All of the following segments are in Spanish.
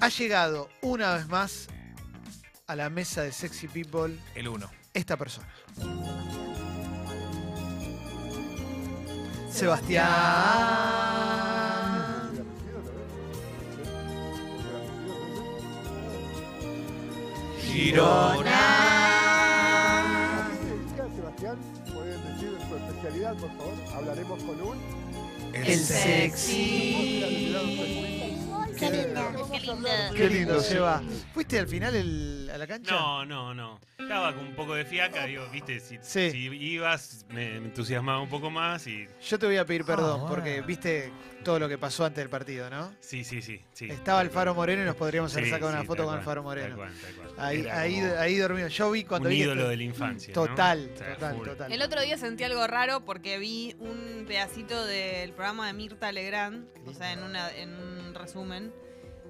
Ha llegado una vez más a la mesa de Sexy People El 1. esta persona. Sebastián. Girona. Sebastián, pueden decir su especialidad, por favor. Hablaremos con un. El sexy. Qué lindo. Qué lindo. Qué lindo, Seba. ¿Fuiste al final el- a la cancha? No, no, no. Estaba con un poco de fiaca, digo, viste, si, Sí. si ibas me, me entusiasmaba un poco más y... Yo te voy a pedir perdón Ah, porque viste todo lo que pasó antes del partido, ¿no? Sí, sí, sí. sí. Estaba Alfaro Moreno y nos podríamos haber Sí, sacado una foto con cual, Alfaro tal Moreno. cual, tal cual. Ahí, ahí, ahí dormido. Yo vi cuando un vi ídolo esto- de la infancia, ¿no? Total, O sea, total, full. total. El otro día sentí algo raro porque vi un pedacito del programa de Mirta Legrand, o sea, en, una, en un resumen,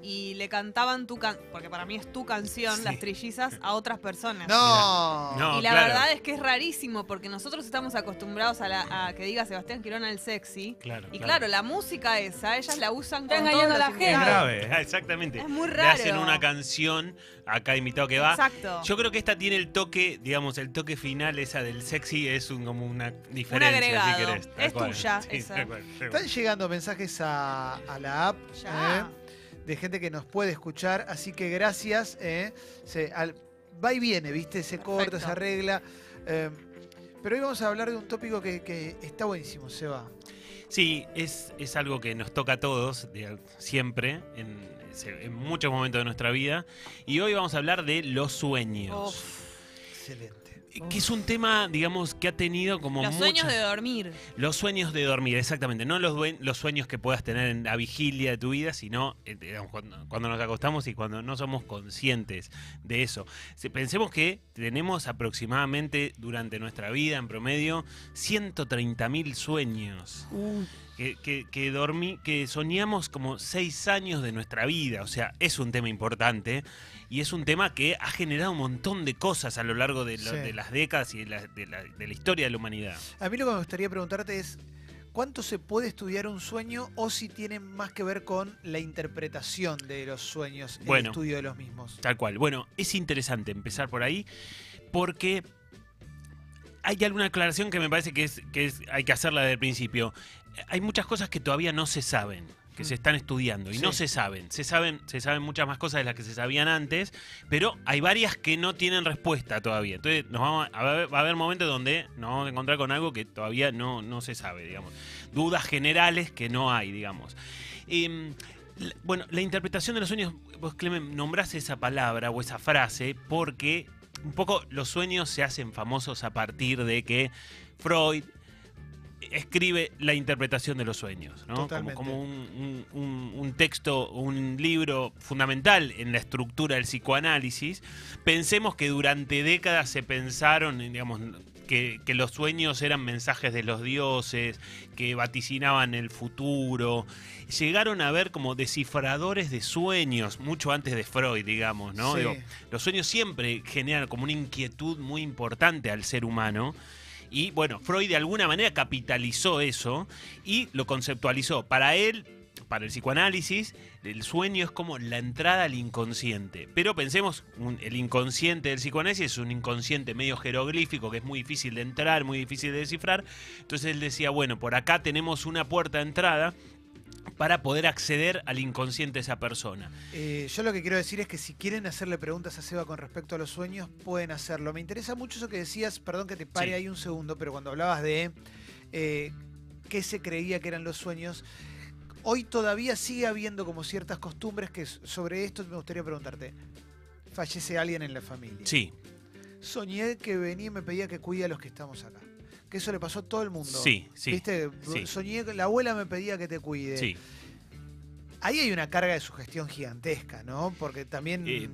y le cantaban tu canción, porque para mí es tu canción, Sí. Las Trillizas, a otras personas. No. No, y la claro. verdad es que es rarísimo porque nosotros estamos acostumbrados a, la- a que diga Sebastián Girona el sexy. Claro, Y claro, la música esa, ellas la usan con Está todos engañando los a la gente. Es grave, exactamente. Es muy Le raro. hacen una canción a cada invitado que va. Exacto. Yo creo que esta tiene el toque, digamos, el toque final, esa del sexy, es un, como una diferencia, agregado. si querés. Es cual. tuya, Sí, esa. cual. Están llegando mensajes a, a la app Ya. ¿eh? De gente que nos puede escuchar, así que gracias. ¿eh? Se, al- va y viene, ¿viste? Se corta, Perfecto. se arregla. eh, pero hoy vamos a hablar de un tópico que, que está buenísimo, Seba. Sí, es, es algo que nos toca a todos, de- siempre, en, en muchos momentos de nuestra vida. Y hoy vamos a hablar de los sueños. Uf. Excelente. Que es un tema, digamos, que ha tenido como Los sueños muchas- de dormir. Los sueños de dormir, exactamente. No los, duen- los sueños que puedas tener en la vigilia de tu vida, sino eh, digamos, cuando, cuando nos acostamos y cuando no somos conscientes de eso. Si- Pensemos que tenemos aproximadamente durante nuestra vida, en promedio, 130.000 sueños. Que, que, que dormí, que soñamos como seis años de nuestra vida. O sea, es un tema importante y es un tema que ha generado un montón de cosas a lo largo de, lo- Sí. de las décadas y de la, de la- de la historia de la humanidad. A mí lo que me gustaría preguntarte es, ¿cuánto se puede estudiar un sueño o si tiene más que ver con la interpretación de los sueños, el Bueno. estudio de los mismos? Tal cual. Bueno, es interesante empezar por ahí porque hay alguna aclaración que me parece que, es, que es, hay que hacerla desde el principio. Hay muchas cosas que todavía no se saben, que se están estudiando y Sí. no se saben. Se saben, se saben muchas más cosas de las que se sabían antes, pero hay varias que no tienen respuesta todavía. Entonces nos vamos a, ver- va a haber momentos donde nos vamos a encontrar con algo que todavía no, no se sabe, digamos. Dudas generales que no hay, digamos. Em, bueno, la interpretación de los sueños, vos Clemen, nombrás esa palabra o esa frase porque un poco los sueños se hacen famosos a partir de que Freud escribe la interpretación de los sueños, ¿no? Como, Totalmente. como un, un- un- un texto, un libro fundamental en la estructura del psicoanálisis. Pensemos que durante décadas se pensaron, digamos, que, que los sueños eran mensajes de los dioses, que vaticinaban el futuro. Llegaron a ver como descifradores de sueños, mucho antes de Freud, digamos, ¿no? Sí. Digo, los sueños siempre generan como una inquietud muy importante al ser humano. Y bueno, Freud de alguna manera capitalizó eso y lo conceptualizó. Para él, para el psicoanálisis, el sueño es como la entrada al inconsciente. Pero pensemos, el inconsciente del psicoanálisis es un inconsciente medio jeroglífico que es muy difícil de entrar, muy difícil de descifrar. Entonces él decía, bueno, por acá tenemos una puerta de entrada para poder acceder al inconsciente de esa persona. Eh, yo lo que quiero decir es que si quieren hacerle preguntas a Seba con respecto a los sueños, pueden hacerlo. Me interesa mucho eso que decías, perdón que te pare Sí. ahí un segundo, pero cuando hablabas de eh, qué se creía que eran los sueños, hoy todavía sigue habiendo como ciertas costumbres que sobre esto me gustaría preguntarte. Fallece alguien en la familia. Sí, Soñé que venía y me pedía que cuide a los que estamos acá. Que eso le pasó a todo el mundo. sí, sí. ¿Viste? sí. Soñé la abuela me pedía que te cuide. Sí. Ahí hay una carga de sugestión gigantesca, ¿no? Porque también Eh,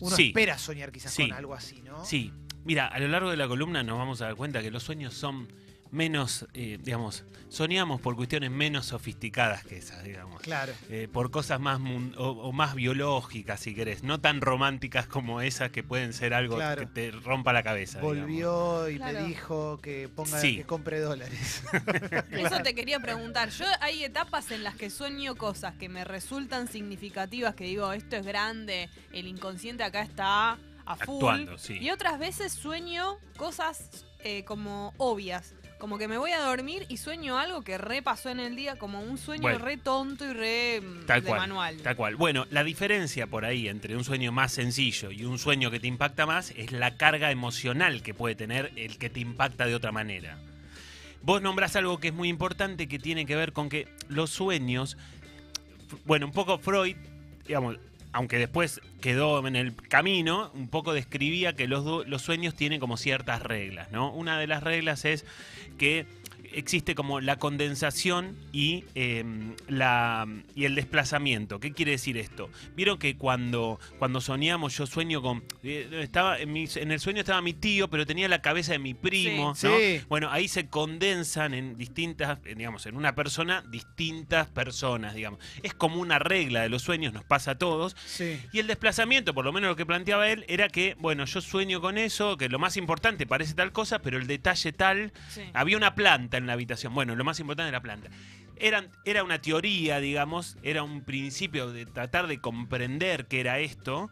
uno sí. espera soñar quizás Sí. con algo así, ¿no? Sí, mira, a lo largo de la columna nos vamos a dar cuenta que los sueños son menos, eh, digamos, soñamos por cuestiones menos sofisticadas que esas, digamos. Claro. Eh, por cosas más mun- o, o más biológicas, si querés, no tan románticas como esas que pueden ser algo Claro. que te rompa la cabeza. digamos. Volvió y Claro. me dijo que ponga Sí. que compre dólares. Eso te quería preguntar. Yo hay etapas en las que sueño cosas que me resultan significativas, que digo, esto es grande, el inconsciente acá está a full. Actuando, sí. Y otras veces sueño cosas eh, como obvias. Como que me voy a dormir y sueño algo que re pasó en el día, como un sueño Bueno. re tonto y re mm, Tal de cual, manual. Tal cual. Bueno, la diferencia por ahí entre un sueño más sencillo y un sueño que te impacta más es la carga emocional que puede tener el que te impacta de otra manera. Vos nombrás algo que es muy importante que tiene que ver con que los sueños, bueno, un poco Freud, digamos, aunque después quedó en el camino, un poco describía que los, los sueños tienen como ciertas reglas, ¿no? Una de las reglas es que existe como la condensación y, eh, la, y el desplazamiento. ¿Qué quiere decir esto? Vieron que cuando, cuando soñamos, yo sueño con... eh, estaba en, mi- en el sueño estaba mi tío, pero tenía la cabeza de mi primo. Sí. ¿no? Sí. Bueno, ahí se condensan en distintas, eh, digamos, en una persona, distintas personas, digamos. Es como una regla de los sueños, nos pasa a todos. Sí. Y el desplazamiento, por lo menos lo que planteaba él, era que, bueno, yo sueño con eso, que lo más importante parece tal cosa, pero el detalle tal había una planta en la habitación. Bueno, lo más importante es la planta. Eran, era una teoría, digamos, era un principio de tratar de comprender qué era esto.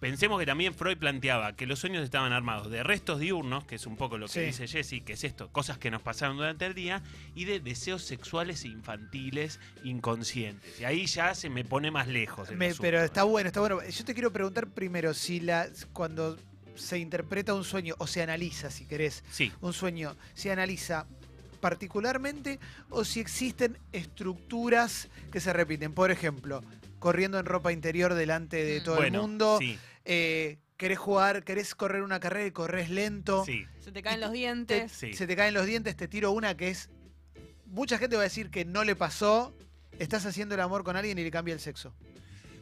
Pensemos que también Freud planteaba que los sueños estaban armados de restos diurnos, que es un poco lo que Sí. dice Jesse, que es esto, cosas que nos pasaron durante el día, y de deseos sexuales e infantiles inconscientes. Y ahí ya se me pone más lejos. el Me- asunto, pero está bueno, está bueno. Yo te quiero preguntar primero si la cuando se interpreta un sueño o se analiza, si querés, Sí, un sueño, se analiza particularmente o si existen estructuras que se repiten. Por ejemplo, corriendo en ropa interior delante de Mm. todo bueno, el mundo. sí, eh, querés jugar, querés correr una carrera y corres lento. sí. Se te caen los te- dientes. Sí. Se te caen los dientes, te tiro una que es. Mucha gente va a decir que no le pasó. Estás haciendo el amor con alguien y le cambia el sexo.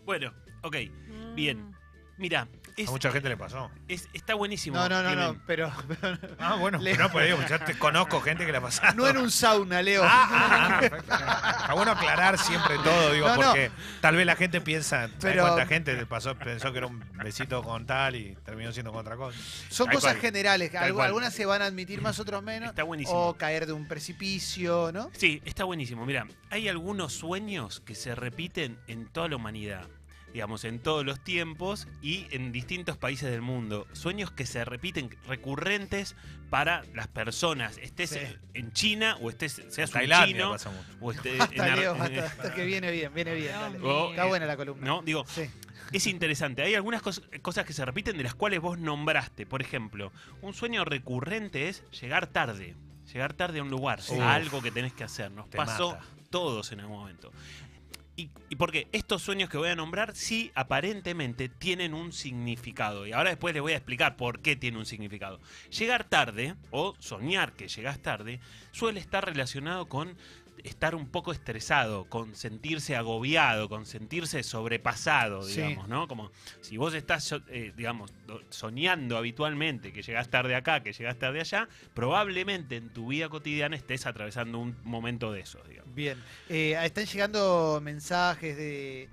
Bueno, ok. Mm. Bien. Mira, es, A mucha gente le pasó. es- está buenísimo. No, no, no, no, pero, Ah, bueno, Le- no, pero digo, yo te conozco gente que le ha pasado. no en un sauna, Leo. Ah, ah, ah, perfecto. Está bueno aclarar siempre todo, digo, No, no. porque tal vez la gente piensa, ¿sabes Pero- cuánta gente le pasó, pensó que era un besito con tal y terminó siendo con otra cosa? Son Tal cosas cual. generales. Tal algu- cual. Algunas se van a admitir más, otros menos. Está buenísimo. O caer de un precipicio, ¿no? Sí, está buenísimo. Mira, hay algunos sueños que se repiten en toda la humanidad. Digamos, en todos los tiempos y en distintos países del mundo. Sueños que se repiten recurrentes para las personas. Estés Sí. en China o estés, seas un Tailandia chino pasa mucho. o estés en Basta, Ar- Leo, basta, que viene bien, viene bien. Está buena la columna. ¿No? Digo, Sí. Es interesante, hay algunas cos- cosas que se repiten de las cuales vos nombraste. Por ejemplo, un sueño recurrente es llegar tarde. Llegar tarde a un lugar, Sí. a algo que tenés que hacer. Nos Te pasó mata. todos en algún momento. Y, y porque estos sueños que voy a nombrar sí aparentemente tienen un significado. Y ahora después les voy a explicar por qué tiene un significado. Llegar tarde o soñar que llegas tarde suele estar relacionado con estar un poco estresado, con sentirse agobiado, con sentirse sobrepasado, Sí. digamos, ¿no? Como si vos estás, eh, digamos, do- soñando habitualmente que llegás tarde acá, que llegás tarde allá, probablemente en tu vida cotidiana estés atravesando un momento de esos, digamos. Bien. Eh, están llegando mensajes de,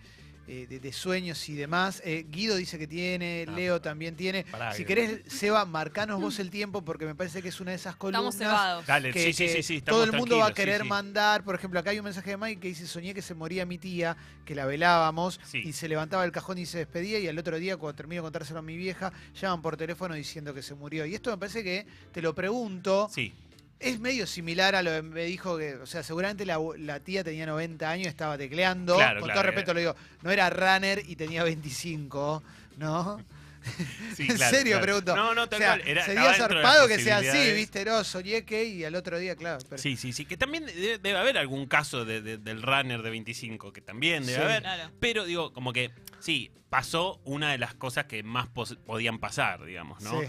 eh, de- de sueños y demás. Eh, Guido dice que tiene, Ah, Leo también tiene. Pará, si que- querés, Seba, marcanos vos el tiempo porque me parece que es una de esas columnas. Estamos cebados. Dale, que, sí, sí, sí, sí, todo el mundo va a querer sí. mandar. Por ejemplo, acá hay un mensaje de Mike que dice: Soñé que se moría mi tía, que la velábamos, Sí. y se levantaba del cajón y se despedía. Y al otro día, cuando termino de contárselo a mi vieja, llaman por teléfono diciendo que se murió. Y esto me parece que te lo pregunto. Sí, Es medio similar a lo que me dijo que, o sea, seguramente la, la tía tenía 90 años, estaba tecleando. Claro, Con claro, todo respeto lo digo, no era runner y tenía 25, ¿no? sí, en claro, serio claro. pregunto. No, no, tal o sea, cual. Era, sería zarpado que sea así, viste, no, soñé que y al otro día, claro. pero- Sí, sí, sí. Que también debe, debe haber algún caso de- de- del runner de 25, que también debe Sí. haber. Claro. Pero digo, como que sí, pasó una de las cosas que más podían pasar, digamos, ¿no? sí.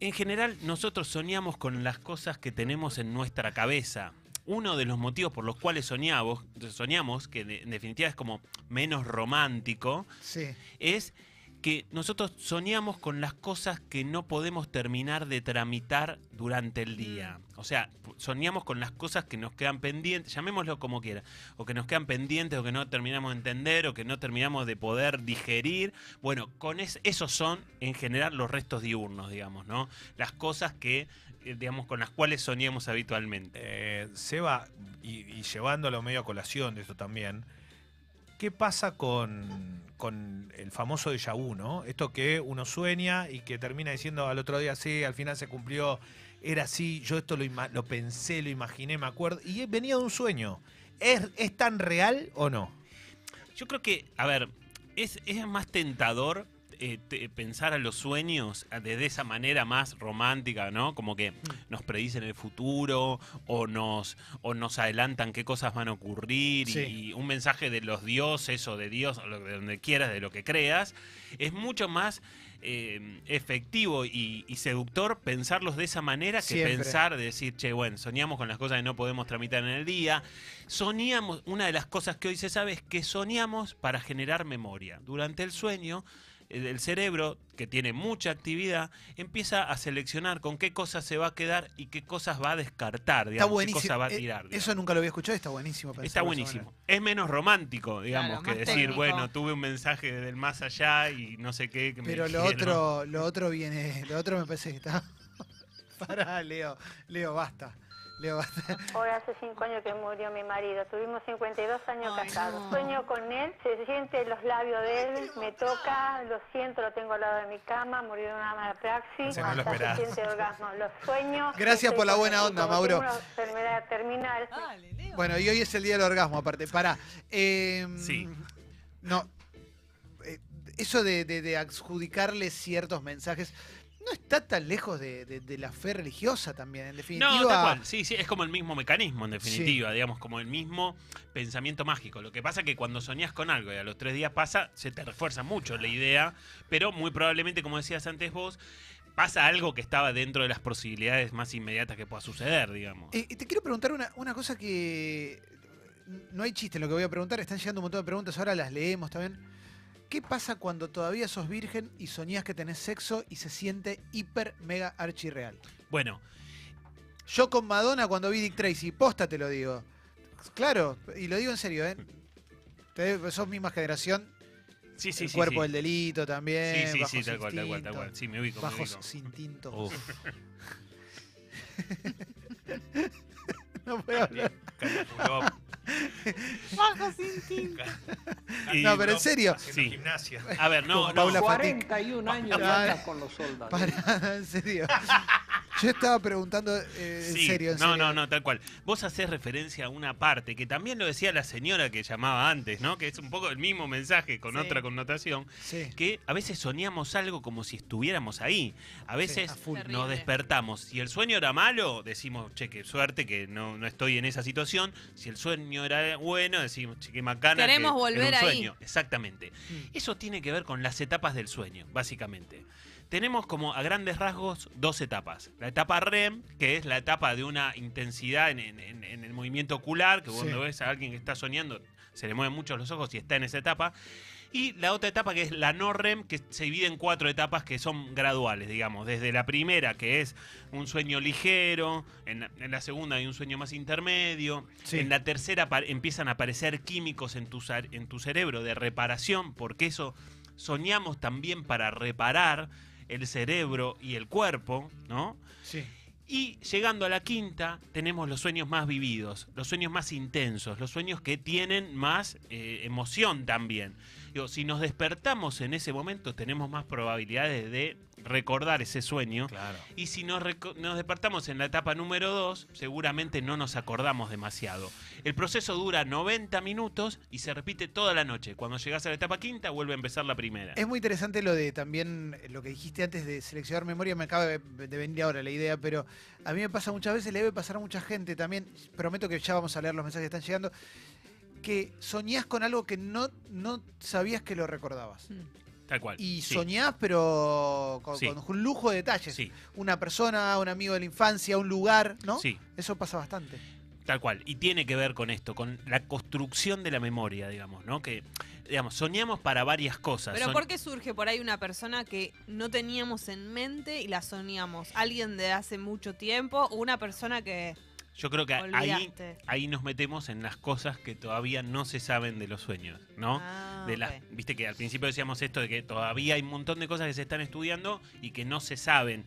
En general, nosotros soñamos con las cosas que tenemos en nuestra cabeza. Uno de los motivos por los cuales soñamos, soñamos, que en definitiva es como menos romántico, sí. es que nosotros soñamos con las cosas que no podemos terminar de tramitar durante el día. O sea, soñamos con las cosas que nos quedan pendientes, llamémoslo como quiera, o que nos quedan pendientes, o que no terminamos de entender, o que no terminamos de poder digerir. Bueno, con es- esos son en general los restos diurnos, digamos, ¿no? Las cosas que, eh, digamos, con las cuales soñamos habitualmente. Eh, Seba, y, y llevándolo medio a colación de eso también, ¿qué pasa con, con el famoso déjà vu, no? Esto que uno sueña y que termina diciendo al otro día, sí, al final se cumplió, era así, yo esto lo, lo pensé, lo imaginé, me acuerdo, y venía de un sueño. ¿Es, es tan real o no? Yo creo que, a ver, es, es más tentador eh, te- pensar a los sueños a- de, de esa manera más romántica, ¿no? Como que nos predicen el futuro o nos, o nos adelantan qué cosas van a ocurrir y- Sí. y, un mensaje de los dioses o de Dios, o de donde quieras, de lo que creas, es mucho más eh, efectivo y, y seductor pensarlos de esa manera que Siempre. pensar de decir, che, bueno, soñamos con las cosas que no podemos tramitar en el día. Soñamos, una de las cosas que hoy se sabe es que soñamos para generar memoria. Durante el sueño, el cerebro, que tiene mucha actividad, empieza a seleccionar con qué cosas se va a quedar y qué cosas va a descartar, Está digamos, qué buenísimo. cosa va a Eh, tirar. digamos. Eso nunca lo había escuchado, está buenísimo. Está buenísimo. Es menos romántico, digamos, Claro, que decir, técnico. bueno, tuve un mensaje del más allá y no sé qué. que me Pero lo dijeron. otro, lo otro viene, lo otro me parece que está. Pará, Leo, Leo, basta. Leo. Hoy hace cinco años que murió mi marido. Tuvimos 52 años Ay, casados. no. Sueño con él, se siente los labios de él, me toca, lo siento, lo tengo al lado de mi cama, murió de una anapraxis. Ese no lo hasta se siente orgasmo. Los sueños. Gracias por la buena onda, Como Mauro. tengo una enfermedad terminal. Dale, Leo. Bueno, y hoy es el día del orgasmo, aparte. Pará. Eh, Sí. No. eh, Eso de, de- de adjudicarle ciertos mensajes no está tan lejos de, de- de la fe religiosa también, en definitiva. No, tal cual. Sí, sí, es como el mismo mecanismo, en definitiva, digamos, como el mismo pensamiento mágico. Lo que pasa que cuando soñás con algo y a los tres días pasa, se te refuerza mucho la idea, pero muy probablemente, como decías antes vos, pasa algo que estaba dentro de las posibilidades más inmediatas que pueda suceder, digamos. Eh, y te quiero preguntar una, una cosa que no hay chiste en lo que voy a preguntar, están llegando un montón de preguntas, ahora las leemos también. ¿Qué pasa cuando todavía sos virgen y soñás que tenés sexo y se siente hiper mega archirreal? Bueno, Yo con Madonna cuando vi Dick Tracy, posta te lo digo. Claro, y lo digo en serio, ¿eh? Te- sos misma generación, sí, sí, el sí. cuerpo sí. del delito también. Sí, sí, sí, tal cual, tal cual, tal cual. Sí, me ubico, Bajos sin tinto. No puedo hablar. Bajo sin tinta. Y- No, pero en serio. Sí. gimnasia. A ver, no, no. Paula Fatic. 41 años anda con los soldados. Para, en serio. Yo estaba preguntando eh, en Sí, serio, en no, serio. no, no, tal cual. Vos hacés referencia a una parte que también lo decía la señora que llamaba antes, ¿no? Que es un poco el mismo mensaje con Sí. otra connotación. Sí. Que a veces soñamos algo como si estuviéramos ahí. A veces nos despertamos. Si el sueño era malo, decimos, che, qué suerte que no, no estoy en esa situación. Si el sueño era bueno, decimos, che, qué macana. Queremos que era volver un ahí. sueño. Exactamente. Mm. Eso tiene que ver con las etapas del sueño, básicamente. Tenemos como a grandes rasgos dos etapas. La etapa REM, que es la etapa de una intensidad en, en- en- en el movimiento ocular, que Sí. cuando ves a alguien que está soñando, se le mueven mucho los ojos y está en esa etapa. Y la otra etapa que es la no REM, que se divide en cuatro etapas que son graduales, digamos. Desde la primera, que es un sueño ligero, en la, en la segunda hay un sueño más intermedio, Sí. en la tercera empiezan a aparecer químicos en tu, en tu cerebro de reparación, porque eso soñamos también para reparar el cerebro y el cuerpo, ¿no? Sí. Y llegando a la quinta, tenemos los sueños más vividos, los sueños más intensos, los sueños que tienen más eh, emoción también. Digo, si nos despertamos en ese momento, tenemos más probabilidades de recordar ese sueño. Claro. Y si nos, nos despertamos en la etapa número 2, seguramente no nos acordamos demasiado. El proceso dura 90 minutos y se repite toda la noche. Cuando llegas a la etapa quinta, vuelve a empezar la primera. Es muy interesante lo de también lo que dijiste antes de seleccionar memoria, me acaba de de venir ahora la idea, pero a mí me pasa muchas veces, le debe pasar a mucha gente también, prometo que ya vamos a leer los mensajes que están llegando, que soñás con algo que no, no sabías que lo recordabas. Tal cual. Y Sí, soñás, pero con, Sí. con un lujo de detalles. Sí, Una persona, un amigo de la infancia, un lugar, ¿no? sí. Eso pasa bastante. Tal cual. Y tiene que ver con esto, con la construcción de la memoria, digamos, ¿no? Que, digamos, soñamos para varias cosas. Pero Soñ- ¿por qué surge por ahí una persona que no teníamos en mente y la soñamos? ¿Alguien de hace mucho tiempo o una persona que Yo creo que ahí, olvidaste? ahí nos metemos en las cosas que todavía no se saben de los sueños, ¿no? Ah, de las. Viste que al principio decíamos esto de que todavía hay un montón de cosas que se están estudiando y que no se saben.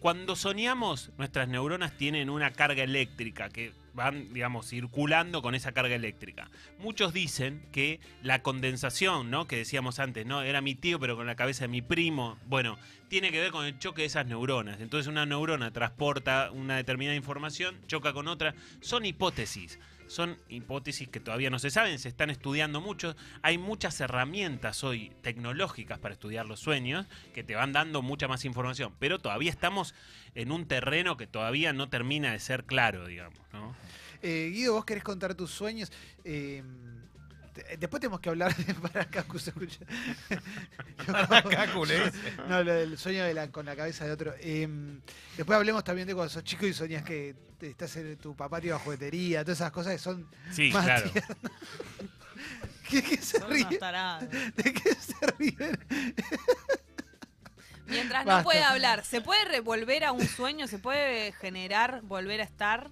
Cuando soñamos, nuestras neuronas tienen una carga eléctrica que van, digamos, circulando con esa carga eléctrica. Muchos dicen que la condensación, ¿no? Que decíamos antes, ¿no? Era mi tío, pero con la cabeza de mi primo. Bueno, tiene que ver con el choque de esas neuronas. Entonces una neurona transporta una determinada información, choca con otra. Son hipótesis. Son hipótesis que todavía no se saben, se están estudiando mucho. Hay muchas herramientas hoy tecnológicas para estudiar los sueños que te van dando mucha más información, pero todavía estamos en un terreno que todavía no termina de ser claro, digamos, ¿no? Eh, Guido, vos querés contar tus sueños. Eh, después tenemos que hablar de Paracacu, se escucha. Paracacu, le dice. No, lo del sueño de la- con la cabeza de otro. Eh, después hablemos también de cuando sos chico y soñás que te- estás en tu papá te iba a juguetería, todas esas cosas que son. Sí, más claro. tiernas. ¿Qué, qué se. ¿De qué se ríen? Mientras Basta. no puede hablar, ¿se puede revolver a un sueño? ¿Se puede generar, volver a estar?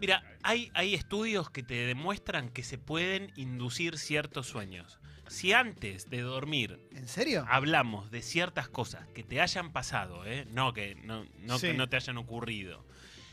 Mira, hay, hay estudios que te demuestran que se pueden inducir ciertos sueños. Si antes de dormir ¿En serio? hablamos de ciertas cosas que te hayan pasado, ¿eh? no, que, no, no que no te hayan ocurrido.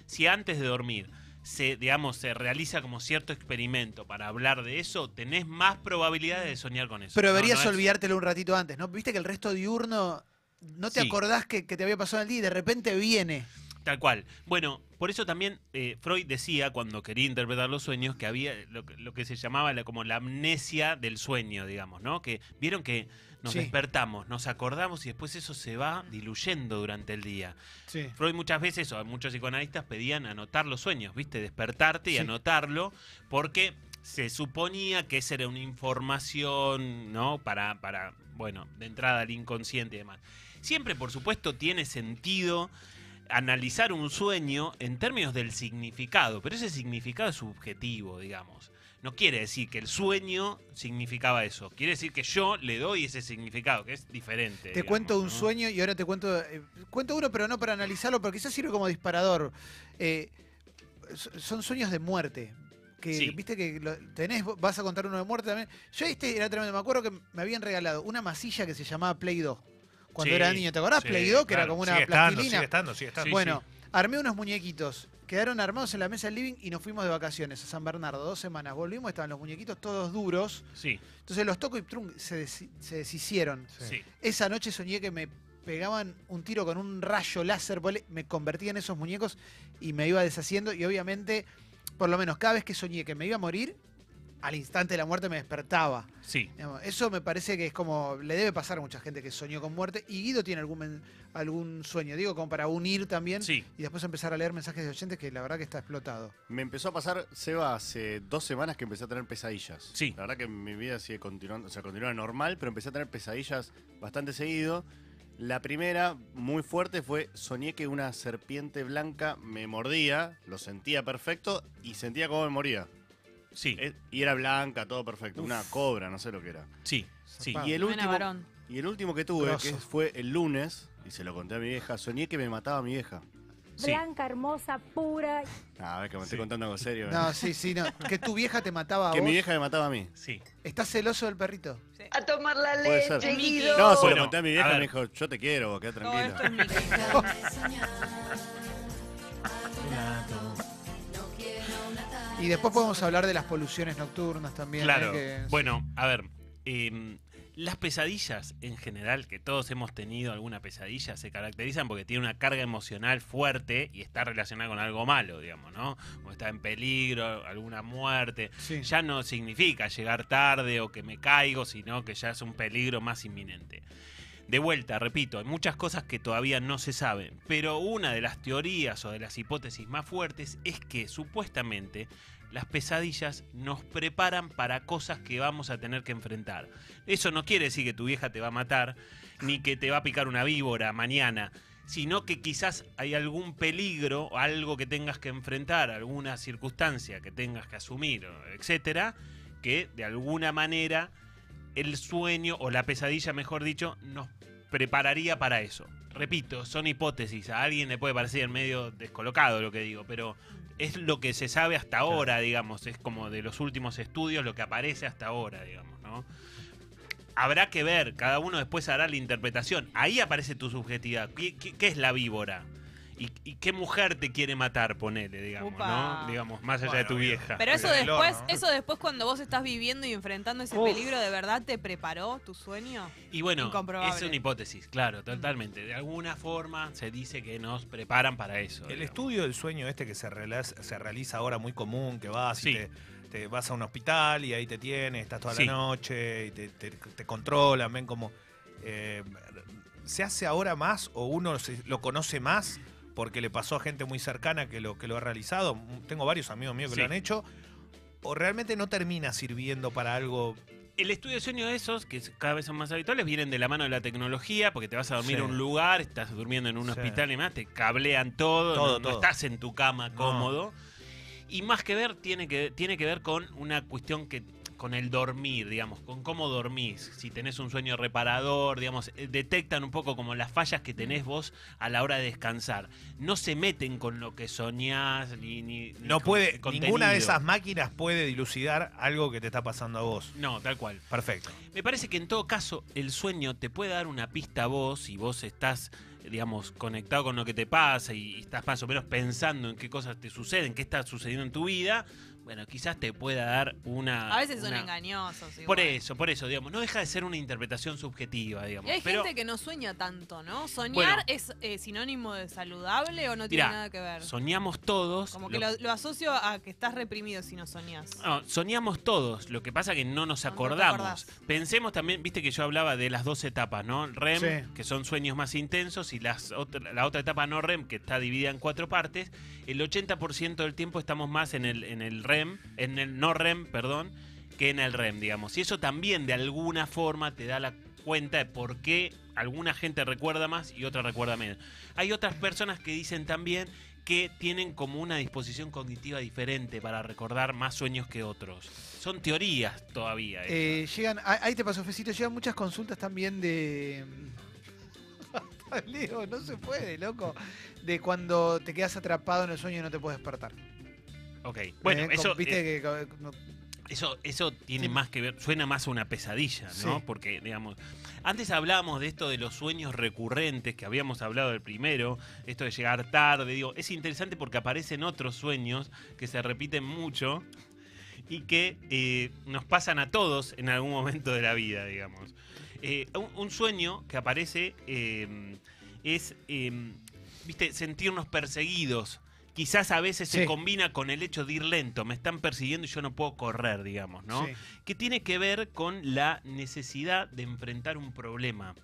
Si antes de dormir se, digamos, se realiza como cierto experimento para hablar de eso, tenés más probabilidades de soñar con eso. Pero deberías no olvidártelo un ratito antes, ¿no? Viste que el resto diurno no te Sí. acordás que, que te había pasado en el día y de repente viene. Tal cual. Bueno, por eso también eh, Freud decía cuando quería interpretar los sueños que había lo, que- lo que se llamaba la- como la amnesia del sueño, digamos, ¿no? Que vieron que nos Sí. despertamos, nos acordamos y después eso se va diluyendo durante el día. Sí. Freud muchas veces, o muchos psicoanalistas pedían anotar los sueños, ¿viste? Despertarte y Sí. anotarlo, porque se suponía que esa era una información, ¿no? Para, para, bueno, de entrada al inconsciente y demás. Siempre, por supuesto, tiene sentido analizar un sueño en términos del significado, pero ese significado es subjetivo, digamos. No quiere decir que el sueño significaba eso, quiere decir que yo le doy ese significado, que es diferente. Te digamos, cuento un ¿no? sueño y ahora te cuento. eh, cuento uno, pero no para analizarlo, porque quizás sirve como disparador. Eh, so- son sueños de muerte. Que Sí. viste que lo- tenés, vas a contar uno de muerte también. Yo este era tremendo, me acuerdo que me habían regalado una masilla que se llamaba Play 2. Cuando Sí, era niño, ¿te acordás? sí, Play 2, que era como una sigue estando, plastilina. sigue estando, sigue estando. Sí, bueno, armé unos muñequitos. Quedaron armados en la mesa del living y nos fuimos de vacaciones a San Bernardo. Dos semanas. Volvimos, estaban los muñequitos todos duros. Sí, Entonces los toco y trum, se, se deshicieron. sí. Esa noche soñé que me pegaban un tiro con un rayo láser, me convertía en esos muñecos y me iba deshaciendo. Y obviamente, por lo menos cada vez que soñé que me iba a morir, al instante de la muerte me despertaba. Sí. Eso me parece que es como, le debe pasar a mucha gente que soñó con muerte. Y Guido tiene algún sueño, digo, como para unir también. Sí. Y después empezar a leer mensajes de oyentes que la verdad que está explotado. Me empezó a pasar, Seba, hace dos semanas que empecé a tener pesadillas. Sí. La verdad que mi vida sigue continuando, o sea, continúa normal, pero empecé a tener pesadillas bastante seguido. La primera, muy fuerte, fue soñé que una serpiente blanca me mordía, lo sentía perfecto y sentía cómo me moría. Sí, Eh, Y era blanca, todo perfecto. Una cobra, no sé lo que era. sí, sí. Y el Buena último, varón. y el último que tuve, Grosso. que fue el lunes, y se lo conté a mi vieja, soñé que me mataba a mi vieja. sí. Blanca, hermosa, pura. Ah, a ver que me estoy Sí. contando algo serio. ¿eh? No, sí, sí, no. Que tu vieja te mataba a que vos. mi vieja me mataba a mí. Sí. ¿Estás celoso del perrito? A tomar la Puede ser. leche. Guido. No, se Bueno, lo conté a mi vieja a y ver. me dijo, yo te quiero, queda Todo tranquila. esto es Miki. Y después podemos hablar de las poluciones nocturnas también. Claro. ¿eh? Que- Bueno, a ver. em, las pesadillas en general, que todos hemos tenido alguna pesadilla, se caracterizan porque tiene una carga emocional fuerte y está relacionada con algo malo, digamos, ¿no? Como está en peligro, alguna muerte. Sí. Ya no significa llegar tarde o que me caigo, sino que ya es un peligro más inminente. De vuelta, repito, hay muchas cosas que todavía no se saben, pero una de las teorías o de las hipótesis más fuertes es que supuestamente las pesadillas nos preparan para cosas que vamos a tener que enfrentar. Eso no quiere decir que tu vieja te va a matar, ni que te va a picar una víbora mañana. sino que quizás hay algún peligro algo que tengas que enfrentar, alguna circunstancia que tengas que asumir, etcétera, que de alguna manera el sueño o la pesadilla, mejor dicho, nos prepararía para eso. Repito, son hipótesis, a alguien le puede parecer medio descolocado lo que digo, pero es lo que se sabe hasta ahora, digamos, es como de los últimos estudios lo que aparece hasta ahora, digamos, ¿no? Habrá que ver, cada uno después hará la interpretación. Ahí aparece tu subjetividad. ¿Qué, qué- qué es la víbora? ¿Y, y qué mujer te quiere matar, ponele, digamos, Upa. ¿no? Digamos, más allá Bueno, de tu vieja. Pero eso después, eso después cuando vos estás viviendo y enfrentando ese Uf. peligro, ¿de verdad te preparó tu sueño? Y bueno, es una hipótesis, claro, totalmente. De alguna forma se dice que nos preparan para eso. El digamos. estudio del sueño este que se realiza, se realiza ahora muy común, que vas Sí. y te, te vas a un hospital y ahí te tienes, estás toda Sí. la noche y te, te- te controlan, ven como... eh, ¿Se hace ahora más o uno se- lo conoce más porque le pasó a gente muy cercana que lo, que lo ha realizado? Tengo varios amigos míos que Sí. lo han hecho. ¿O realmente no termina sirviendo para algo? El estudio de sueño de esos, que cada vez son más habituales, vienen de la mano de la tecnología, porque te vas a dormir Sí. en un lugar, estás durmiendo en un Sí. hospital y demás, te cablean todo, Todo, no, no todo. estás en tu cama No. cómodo. Y más que ver, tiene que, tiene que ver con una cuestión que con el dormir, digamos, con cómo dormís. Si tenés un sueño reparador, digamos, eh, detectan un poco como las fallas que tenés vos a la hora de descansar. No se meten con lo que soñás ni, ni- No con puede, contenido. ninguna de esas máquinas puede dilucidar algo que te está pasando a vos. No, tal cual. Perfecto. Me parece que en todo caso el sueño te puede dar una pista a vos si vos estás, digamos, conectado con lo que te pasa y estás más o menos pensando en qué cosas te suceden, qué está sucediendo en tu vida. Bueno, quizás te pueda dar una. A veces son engañosos. Por eso, por eso, digamos, no deja de ser una interpretación subjetiva, digamos. Y hay pero gente que no sueña tanto, ¿no? ¿Soñar Bueno. es eh, sinónimo de saludable o no tiene Mirá, nada que ver? soñamos todos. Como que lo- lo, lo asocio a que estás reprimido si no soñás. No, soñamos todos, lo que pasa que no nos no acordamos. Pensemos también, viste que yo hablaba de las dos etapas, ¿no? REM, Sí. que son sueños más intensos, y las otra- la otra etapa no REM, que está dividida en cuatro partes. El 80% del tiempo estamos más en el, en el REM, en el no REM, perdón, que en el REM, digamos. Y eso también de alguna forma te da la cuenta de por qué alguna gente recuerda más y otra recuerda menos. Hay otras personas que dicen también que tienen como una disposición cognitiva diferente para recordar más sueños que otros. Son teorías todavía. Eh, llegan, ah, ahí te pasó, Fecito, llegan muchas consultas también de. Leo, no se puede, loco. De cuando te quedas atrapado en el sueño y no te puedes despertar. Ok. Bueno, Eh, eso, Viste eh, que. eh, no- eso, eso tiene Sí. más que ver, suena más a una pesadilla, ¿no? Sí. Porque, digamos, antes hablábamos de esto de los sueños recurrentes, que habíamos hablado del primero, esto de llegar tarde, digo, es interesante porque aparecen otros sueños que se repiten mucho y que eh, nos pasan a todos en algún momento de la vida, digamos. Eh, un, un sueño que aparece eh, es, viste, sentirnos perseguidos. Quizás a veces se combina con el hecho de ir lento, me están persiguiendo y yo no puedo correr, digamos, ¿no? sí. que tiene que ver con la necesidad de enfrentar un problema,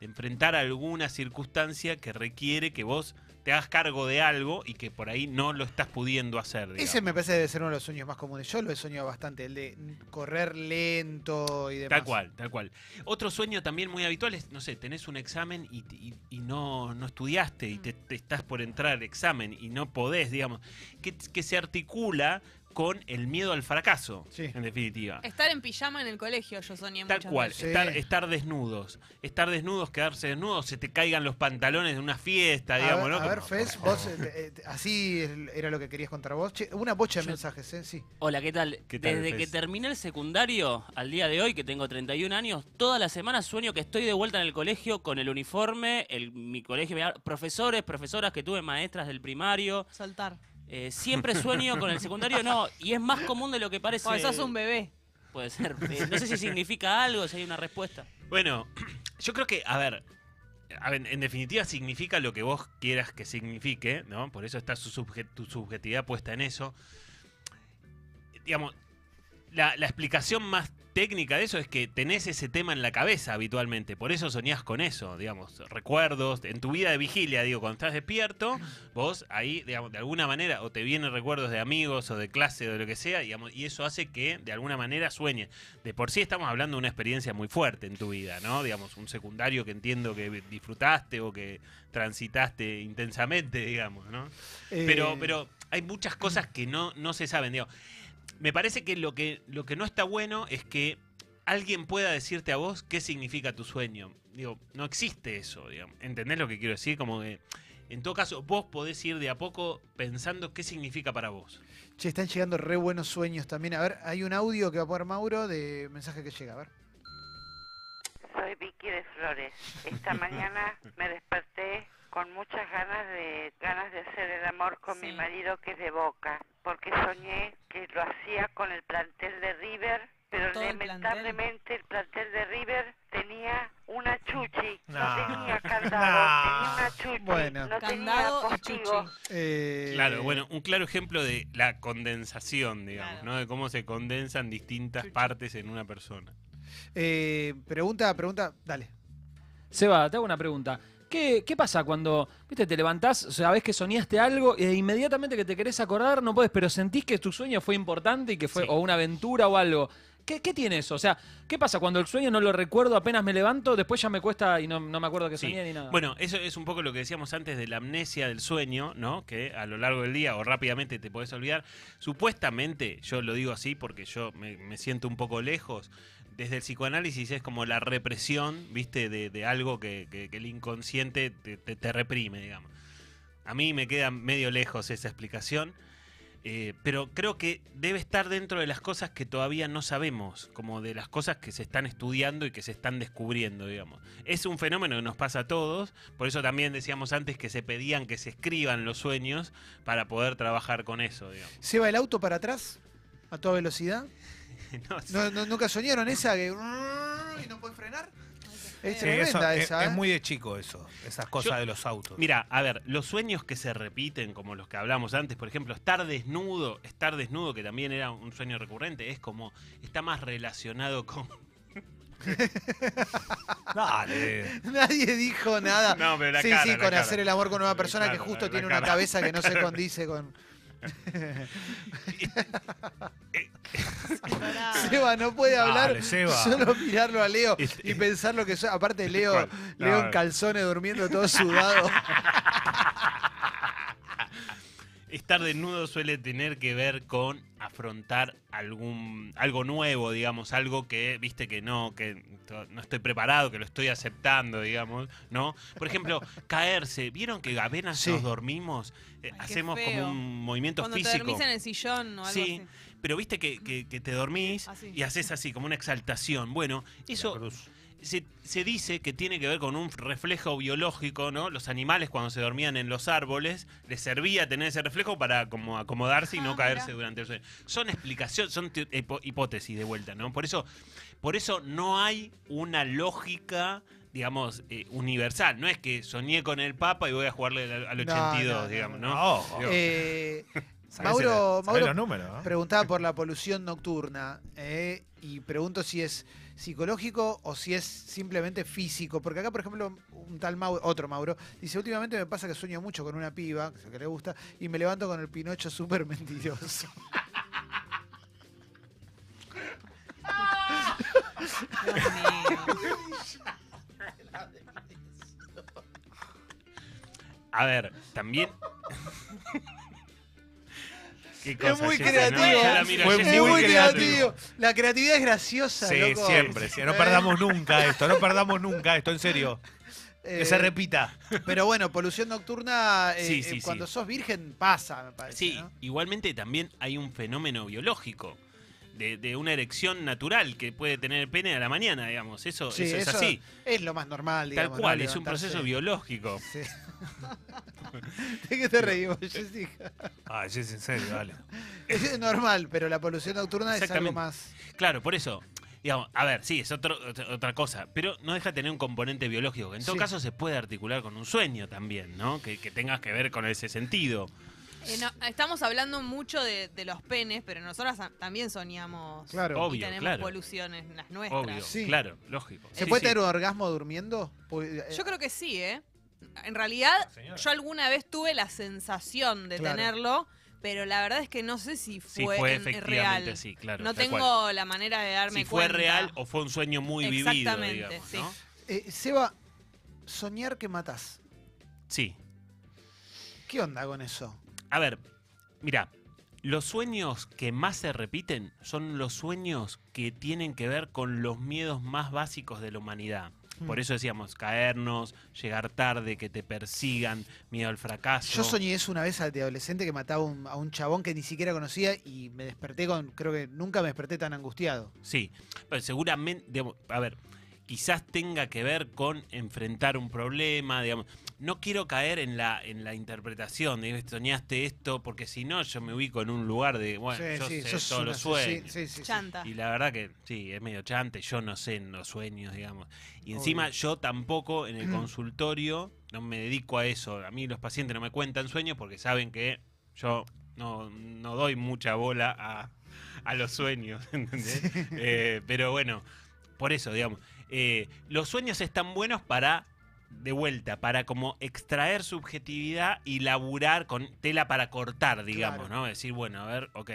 de enfrentar alguna circunstancia que requiere que vos te hagas cargo de algo y que por ahí no lo estás pudiendo hacer. Ese me parece debe ser uno de los sueños más comunes. Yo lo he soñado bastante, el de correr lento y demás. Tal cual, tal cual. Otro sueño también muy habitual es, no sé, tenés un examen y, y- y no, no estudiaste y te, te estás por entrar al examen y no podés, digamos, que, que se articula con el miedo al fracaso, Sí. en definitiva. Estar en pijama en el colegio, yo soñé Tal muchas cual, veces. Sí. estar, estar desnudos. Estar desnudos, quedarse desnudos, se te caigan los pantalones de una fiesta, A digamos, ver, ¿no? a ver, Fez, vos, eh, eh, así era lo que querías contar vos. Che, una bocha de Yo- mensajes, ¿eh? Sí. Hola, ¿qué tal? ¿Qué tal, Desde Fez? que terminé el secundario al día de hoy, que tengo 31 años, todas las semanas sueño que estoy de vuelta en el colegio con el uniforme, el, mi colegio, profesores, profesoras que tuve, maestras del primario. Saltar. Eh, siempre sueño con el secundario, no, y es más común de lo que parece. Porque sos un bebé. Puede ser. Eh, no sé si significa algo, si hay una respuesta. Bueno, yo creo que, a ver, a ver, en definitiva significa lo que vos quieras que signifique, ¿no? Por eso está su subje- tu subjetividad puesta en eso. Digamos, la, la explicación más técnica de eso es que tenés ese tema en la cabeza habitualmente, por eso soñás con eso, digamos, recuerdos, en tu vida de vigilia, digo, cuando estás despierto, vos ahí, digamos, de alguna manera, o te vienen recuerdos de amigos o de clase o de lo que sea, digamos, y eso hace que de alguna manera sueñes. De por sí estamos hablando de una experiencia muy fuerte en tu vida, ¿no? Digamos, un secundario que entiendo que disfrutaste o que transitaste intensamente, digamos, ¿no? Pero, Eh, pero hay muchas cosas que no, no se saben, digo. Me parece que lo, que lo que no está bueno es que alguien pueda decirte a vos qué significa tu sueño. Digo, no existe eso, digamos. ¿Entendés lo que quiero decir? Como que, en todo caso, vos podés ir de a poco pensando qué significa para vos. Che, están llegando re buenos sueños también. A ver, hay un audio que va a poner Mauro de mensaje que llega. A ver. Soy Vicky de Flores. Esta mañana me desperté con muchas ganas de ganas de hacer el amor con mi marido que es de Boca, porque soñé que lo hacía con el plantel de River, pero ¿Todo el plantel? lamentablemente el plantel de River tenía una chuchi, no, No. tenía candado, No. tenía una chuchi, Bueno. no tenía Candado y postigo. chuchi. Eh, Claro, bueno, un claro ejemplo de la condensación, digamos, Claro. ¿no? De cómo se condensan distintas Chuchi. partes en una persona. eh, pregunta, pregunta, dale. Seba, te hago una pregunta. ¿Qué, qué pasa cuando, viste, te levantás, ves que soñaste algo e inmediatamente que te querés acordar no podés, pero sentís que tu sueño fue importante y que fue Sí. o una aventura o algo? ¿Qué, qué tiene eso? O sea, ¿qué pasa cuando el sueño no lo recuerdo apenas me levanto, después ya me cuesta y no, no me acuerdo que Sí. soñé ni nada? Bueno, eso es un poco lo que decíamos antes de la amnesia del sueño, ¿no? Que a lo largo del día o rápidamente te podés olvidar. Supuestamente, yo lo digo así porque yo me, me siento un poco lejos. Desde el psicoanálisis es como la represión, ¿viste? De, de algo que, que- que el inconsciente te, te- te reprime, digamos. A mí me queda medio lejos esa explicación. Eh, pero creo que debe estar dentro de las cosas que todavía no sabemos, como de las cosas que se están estudiando y que se están descubriendo, digamos. Es un fenómeno que nos pasa a todos, por eso también decíamos antes que se pedían que se escriban los sueños para poder trabajar con eso, digamos. ¿Se va el auto para atrás a toda velocidad? No, ¿No, no- nunca soñaron esa que y no puede frenar? Es Sí, tremenda eso es, esa, es ¿eh? muy de chico eso, esas cosas Yo- de los autos. Mira, a ver, los sueños que se repiten, como los que hablamos antes, por ejemplo, estar desnudo, estar desnudo, que también era un sueño recurrente, es como, está más relacionado con... Dale. Nadie dijo nada. No, pero la sí, cara, sí, la con cara. hacer el amor con una persona que justo la- la tiene una cara. cabeza que no se condice con. Seba no puede hablar, Dale, Seba. solo mirarlo a Leo Este- y pensar lo que soy. Aparte, Leo, Cual- Leo no. en calzones durmiendo todo sudado. Estar desnudo suele tener que ver con afrontar algún algo nuevo, digamos, algo que, viste, que no, que no estoy preparado, que lo estoy aceptando, digamos, ¿no? Por ejemplo, caerse. ¿Vieron que apenas Sí. nos dormimos? eh, Ay, hacemos como un movimiento Cuando te físico. dormís en el sillón o algo Sí, así. Pero viste que, que- que te dormís Así. y haces así, como una exaltación. Bueno, eso se, se dice que tiene que ver con un reflejo biológico, ¿no? Los animales cuando se dormían en los árboles les servía tener ese reflejo para como acomodarse y no Ah, caerse durante el sueño. Son explicaciones, son hipótesis de vuelta, ¿no? Por eso, por eso no hay una lógica digamos, eh, universal. No es que soñé con el Papa y voy a jugarle al, al No, 82, no, no, digamos, no. ¿no? Eh, ¿Sabés Mauro, el- Mauro los números, ¿no? preguntaba por la polución nocturna eh, y pregunto si es psicológico o si es simplemente físico. Porque acá, por ejemplo, un tal Mauro, otro Mauro, dice, últimamente me pasa que sueño mucho con una piba, que es que le gusta, y me levanto con el Pinocho súper mentiroso. A ver, también. Es muy creativo. Es muy creativo. La creatividad es graciosa, Sí, loco. siempre. sí. No perdamos nunca esto, no perdamos nunca esto, en serio. Eh, Que se repita. Pero bueno, polución nocturna, eh, Sí, eh, sí, cuando sos virgen pasa, me parece. Sí, ¿no? igualmente también hay un fenómeno biológico. De, de una erección natural que puede tener el pene a la mañana, digamos. Eso, Sí, eso es así. Es lo más normal, digamos. Tal ¿no? cual, es un proceso biológico. Sí. ¿De qué te reímos, Jessica? Ah, sí, en serio. Es normal, pero la polución nocturna es algo más. Claro, por eso. Digamos, a ver, sí, es otro- otra- cosa, pero no deja de tener un componente biológico, que en todo Sí. caso se puede articular con un sueño también, ¿no? Que, que tenga que ver con ese sentido. Eh, no, estamos hablando mucho de, de los penes, pero nosotras a- también soñamos Claro. y Obvio, tenemos claro. poluciones las nuestras. Obvio, Sí. claro, lógico. ¿Se Sí, puede sí. tener un orgasmo durmiendo? Pues, eh, Yo creo que sí, ¿eh? En realidad, Señora. yo alguna vez tuve la sensación de Claro. tenerlo, pero la verdad es que no sé si Sí, fue, fue en- efectivamente real. así, claro. no tengo cual. la manera de darme Si fue cuenta. real o fue un sueño muy vivido, Exactamente, digamos, sí. ¿no? eh, Seba, soñar que matás. Sí. ¿Qué onda con eso? A ver, mira, los sueños que más se repiten son los sueños que tienen que ver con los miedos más básicos de la humanidad. Por Mm. eso decíamos, caernos, llegar tarde, que te persigan, miedo al fracaso. Yo soñé eso una vez de adolescente que mataba un- a un chabón que ni siquiera conocía y me desperté con. Creo que nunca me desperté tan angustiado. Sí, pero seguramente, digamos, a ver, quizás tenga que ver con enfrentar un problema, digamos. No quiero caer en la, en la interpretación de soñaste esto, porque si no yo me ubico en un lugar de, bueno, Sí, yo sí, sé todos una- los sí, sueños. sí, sí, sí. Chanta. Y la verdad que sí, es medio chante, yo no sé en los sueños, digamos. Y encima Obvio. yo tampoco en el consultorio no me dedico a eso. A mí los pacientes no me cuentan sueños porque saben que yo no, no doy mucha bola a, a los sueños, ¿entendés? Eh, pero bueno, por eso, digamos, eh, los sueños están buenos para, de vuelta, para como extraer subjetividad y laburar con tela para cortar, digamos, Claro. ¿no? Decir, bueno, a ver, ok,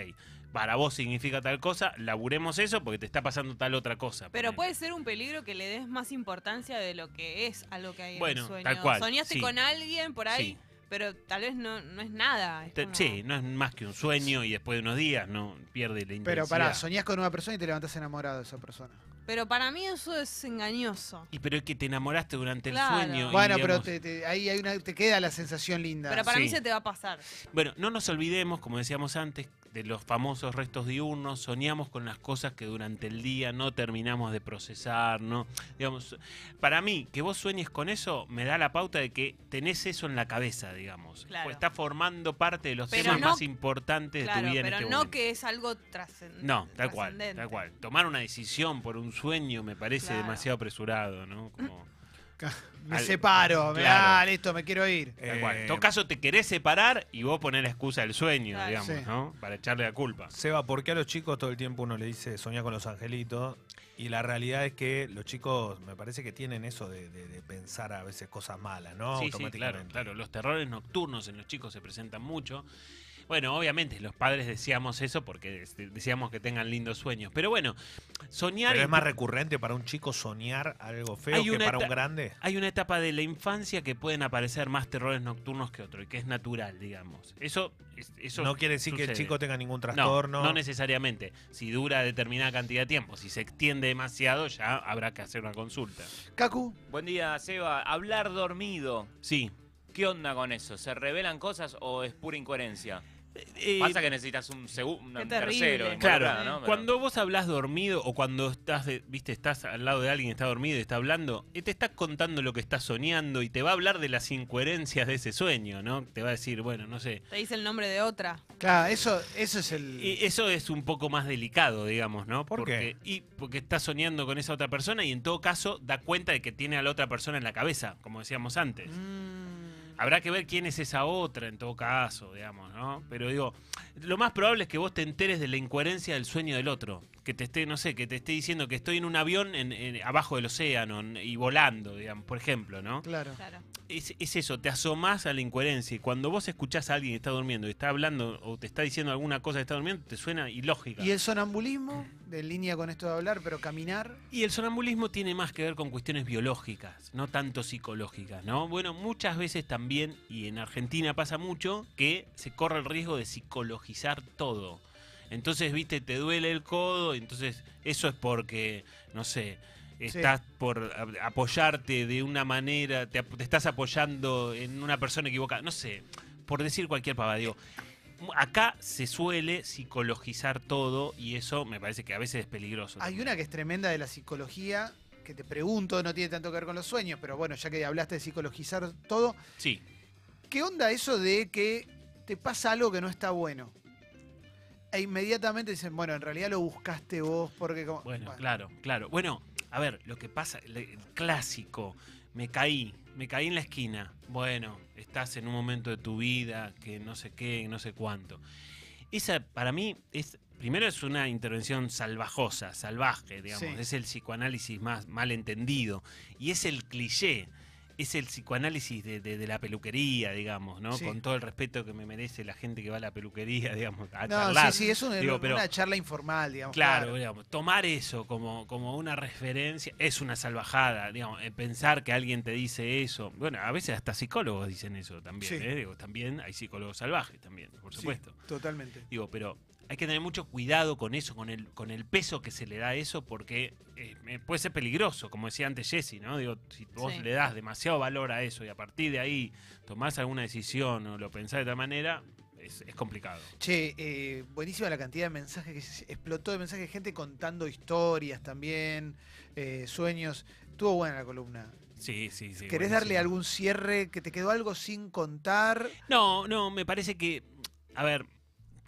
para vos significa tal cosa, laburemos eso porque te está pasando tal otra cosa. Pero ponele. puede ser un peligro que le des más importancia de lo que es a lo que hay Bueno, en el sueño. tal cual, Soñaste sí. con alguien por ahí, Sí. pero tal vez no, no es nada. es Te- como- Sí, no es más que un sueño y después de unos días no pierde la intensidad. Pero pará, soñás con una persona y te levantás enamorado de esa persona. Pero para mí eso es engañoso. Y pero es que te enamoraste durante Claro. el sueño. y, Bueno, pero digamos, te, te- ahí hay una, te queda la sensación linda. Pero para mí Sí. se te va a pasar. Bueno, no nos olvidemos, como decíamos antes, de los famosos restos diurnos. Soñamos con las cosas que durante el día no terminamos de procesar, ¿no? Digamos, para mí, que vos sueñes con eso me da la pauta de que tenés eso en la cabeza, digamos. Claro. Porque está formando parte de los Pero temas no- más importantes de tu vida en pero este no momento. que es algo trascendente. No, tal cual, tal cual. Tomar una decisión por un sueño me parece Claro. demasiado apresurado, ¿no? Como, Me Al- separo, me Claro. da, listo, me quiero ir. tal cual. En Eh, todo caso, te querés separar y vos ponés la excusa del sueño, Claro. digamos, Sí. ¿no? Para echarle la culpa. Seba, ¿por qué a los chicos todo el tiempo uno le dice soñar con los angelitos? Y la realidad es que los chicos me parece que tienen eso de, de- de pensar a veces cosas malas, ¿no? Sí, sí, claro, Automáticamente. claro. Los terrores nocturnos en los chicos se presentan mucho. Bueno, obviamente los padres deseamos eso porque deseamos que tengan lindos sueños. Pero bueno, soñar... Pero es más recurrente para un chico soñar algo feo Hay que una para un grande. Hay una etapa de la infancia que pueden aparecer más terrores nocturnos que otro y que es natural, digamos. Eso, es- eso no quiere decir que el chico tenga ningún No, trastorno. no necesariamente. Si dura determinada cantidad de tiempo, si se extiende demasiado, ya habrá que hacer una consulta. Cacu, Buen día, Seba. Hablar dormido. Sí. ¿Qué onda con eso? ¿Se revelan cosas o es pura incoherencia? Eh, Pasa que necesitas un segundo, Qué un tercero. Claro, ¿no? Pero- cuando vos hablas dormido o cuando estás, de- viste, estás al lado de alguien que está dormido y está hablando, te está contando lo que está soñando y te va a hablar de las incoherencias de ese sueño, ¿no? Te va a decir, bueno, no sé. Te dice el nombre de otra. claro, eso, eso es el. Y eso es un poco más delicado, digamos, ¿no? ¿Por porque, Y porque está soñando con esa otra persona y en todo caso da cuenta de que tiene a la otra persona en la cabeza, como decíamos antes. Mm, Habrá que ver quién es esa otra en todo caso, digamos, ¿no? Pero digo, lo más probable es que vos te enteres de la incoherencia del sueño del otro. Que te esté, no sé, que te esté diciendo que estoy en un avión en- en- abajo del océano en- y volando, digamos, por ejemplo, ¿no? claro. Claro. Es, es eso, te asomás a la incoherencia y cuando vos escuchás a alguien que está durmiendo y está hablando o te está diciendo alguna cosa que está durmiendo, te suena ilógica. Y el sonambulismo, de línea con esto de hablar, pero caminar. Y el sonambulismo tiene más que ver con cuestiones biológicas, no tanto psicológicas, ¿no? Bueno, muchas veces también, y en Argentina pasa mucho, que se corre el riesgo de psicologizar todo. Entonces, viste, te duele el codo, entonces eso es porque, no sé, estás por apoyarte de una manera, te, estás apoyando en una persona equivocada, no sé, por decir cualquier pava, digo. Acá se suele psicologizar todo y eso me parece que a veces es peligroso. Hay también. una que es tremenda de la psicología, que te pregunto, no tiene tanto que ver con los sueños, pero bueno, ya que hablaste de psicologizar todo, Sí. ¿qué onda eso de que te pasa algo que no está bueno? E inmediatamente dicen, bueno, en realidad lo buscaste vos porque como... Bueno, bueno, claro, claro. Bueno, a ver, lo que pasa, el, clásico, me caí, me caí en la esquina. Bueno, estás en un momento de tu vida que no sé qué, no sé cuánto. Esa para mí es primero es una intervención salvajosa, salvaje, digamos, Sí. es el psicoanálisis más mal entendido y es el cliché. Es el psicoanálisis de, de- de la peluquería, digamos, ¿no? Sí. Con todo el respeto que me merece la gente que va a la peluquería, digamos, a No, charlar. sí, sí, es una, Digo, pero- una charla informal, digamos. Claro, digamos, tomar eso como, como una referencia es una salvajada, digamos, eh, pensar que alguien te dice eso. Bueno, a veces hasta psicólogos dicen eso también, Sí. ¿eh? Digo, también hay psicólogos salvajes también, por Sí, supuesto. totalmente. Digo, pero hay que tener mucho cuidado con eso, con el, con el peso que se le da a eso, porque eh, puede ser peligroso, como decía antes Jesse, ¿no? Digo, si vos Sí. le das demasiado valor a eso y a partir de ahí tomás alguna decisión o lo pensás de otra manera, es, es complicado. Che, eh, buenísima la cantidad de mensajes que se- explotó de mensajes de gente contando historias también, eh, sueños. Estuvo buena la columna. Sí, sí, sí. ¿Querés buenísimo. darle algún cierre? ¿Que te quedó algo sin contar? No, no, me parece que, a ver,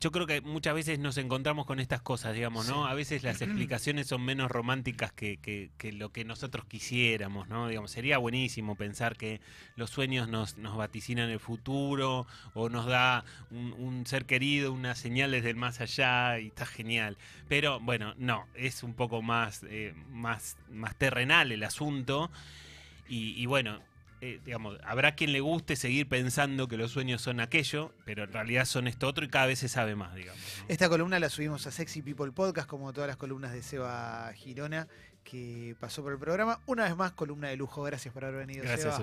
yo creo que muchas veces nos encontramos con estas cosas, digamos, ¿no? Sí. A veces las explicaciones son menos románticas que, que- que lo que nosotros quisiéramos, ¿no? Digamos, sería buenísimo pensar que los sueños nos, nos vaticinan el futuro o nos da un, un ser querido, unas señales del más allá y está genial. Pero bueno, no, es un poco más, eh, más, más terrenal el asunto. Y, y bueno, eh, digamos, habrá quien le guste seguir pensando que los sueños son aquello, pero en realidad son esto otro y cada vez se sabe más, digamos. ¿no? Esta columna la subimos a Sexy People Podcast, como todas las columnas de Seba Girona, que pasó por el programa. Una vez más, columna de lujo. Gracias por haber venido, Gracias Seba. a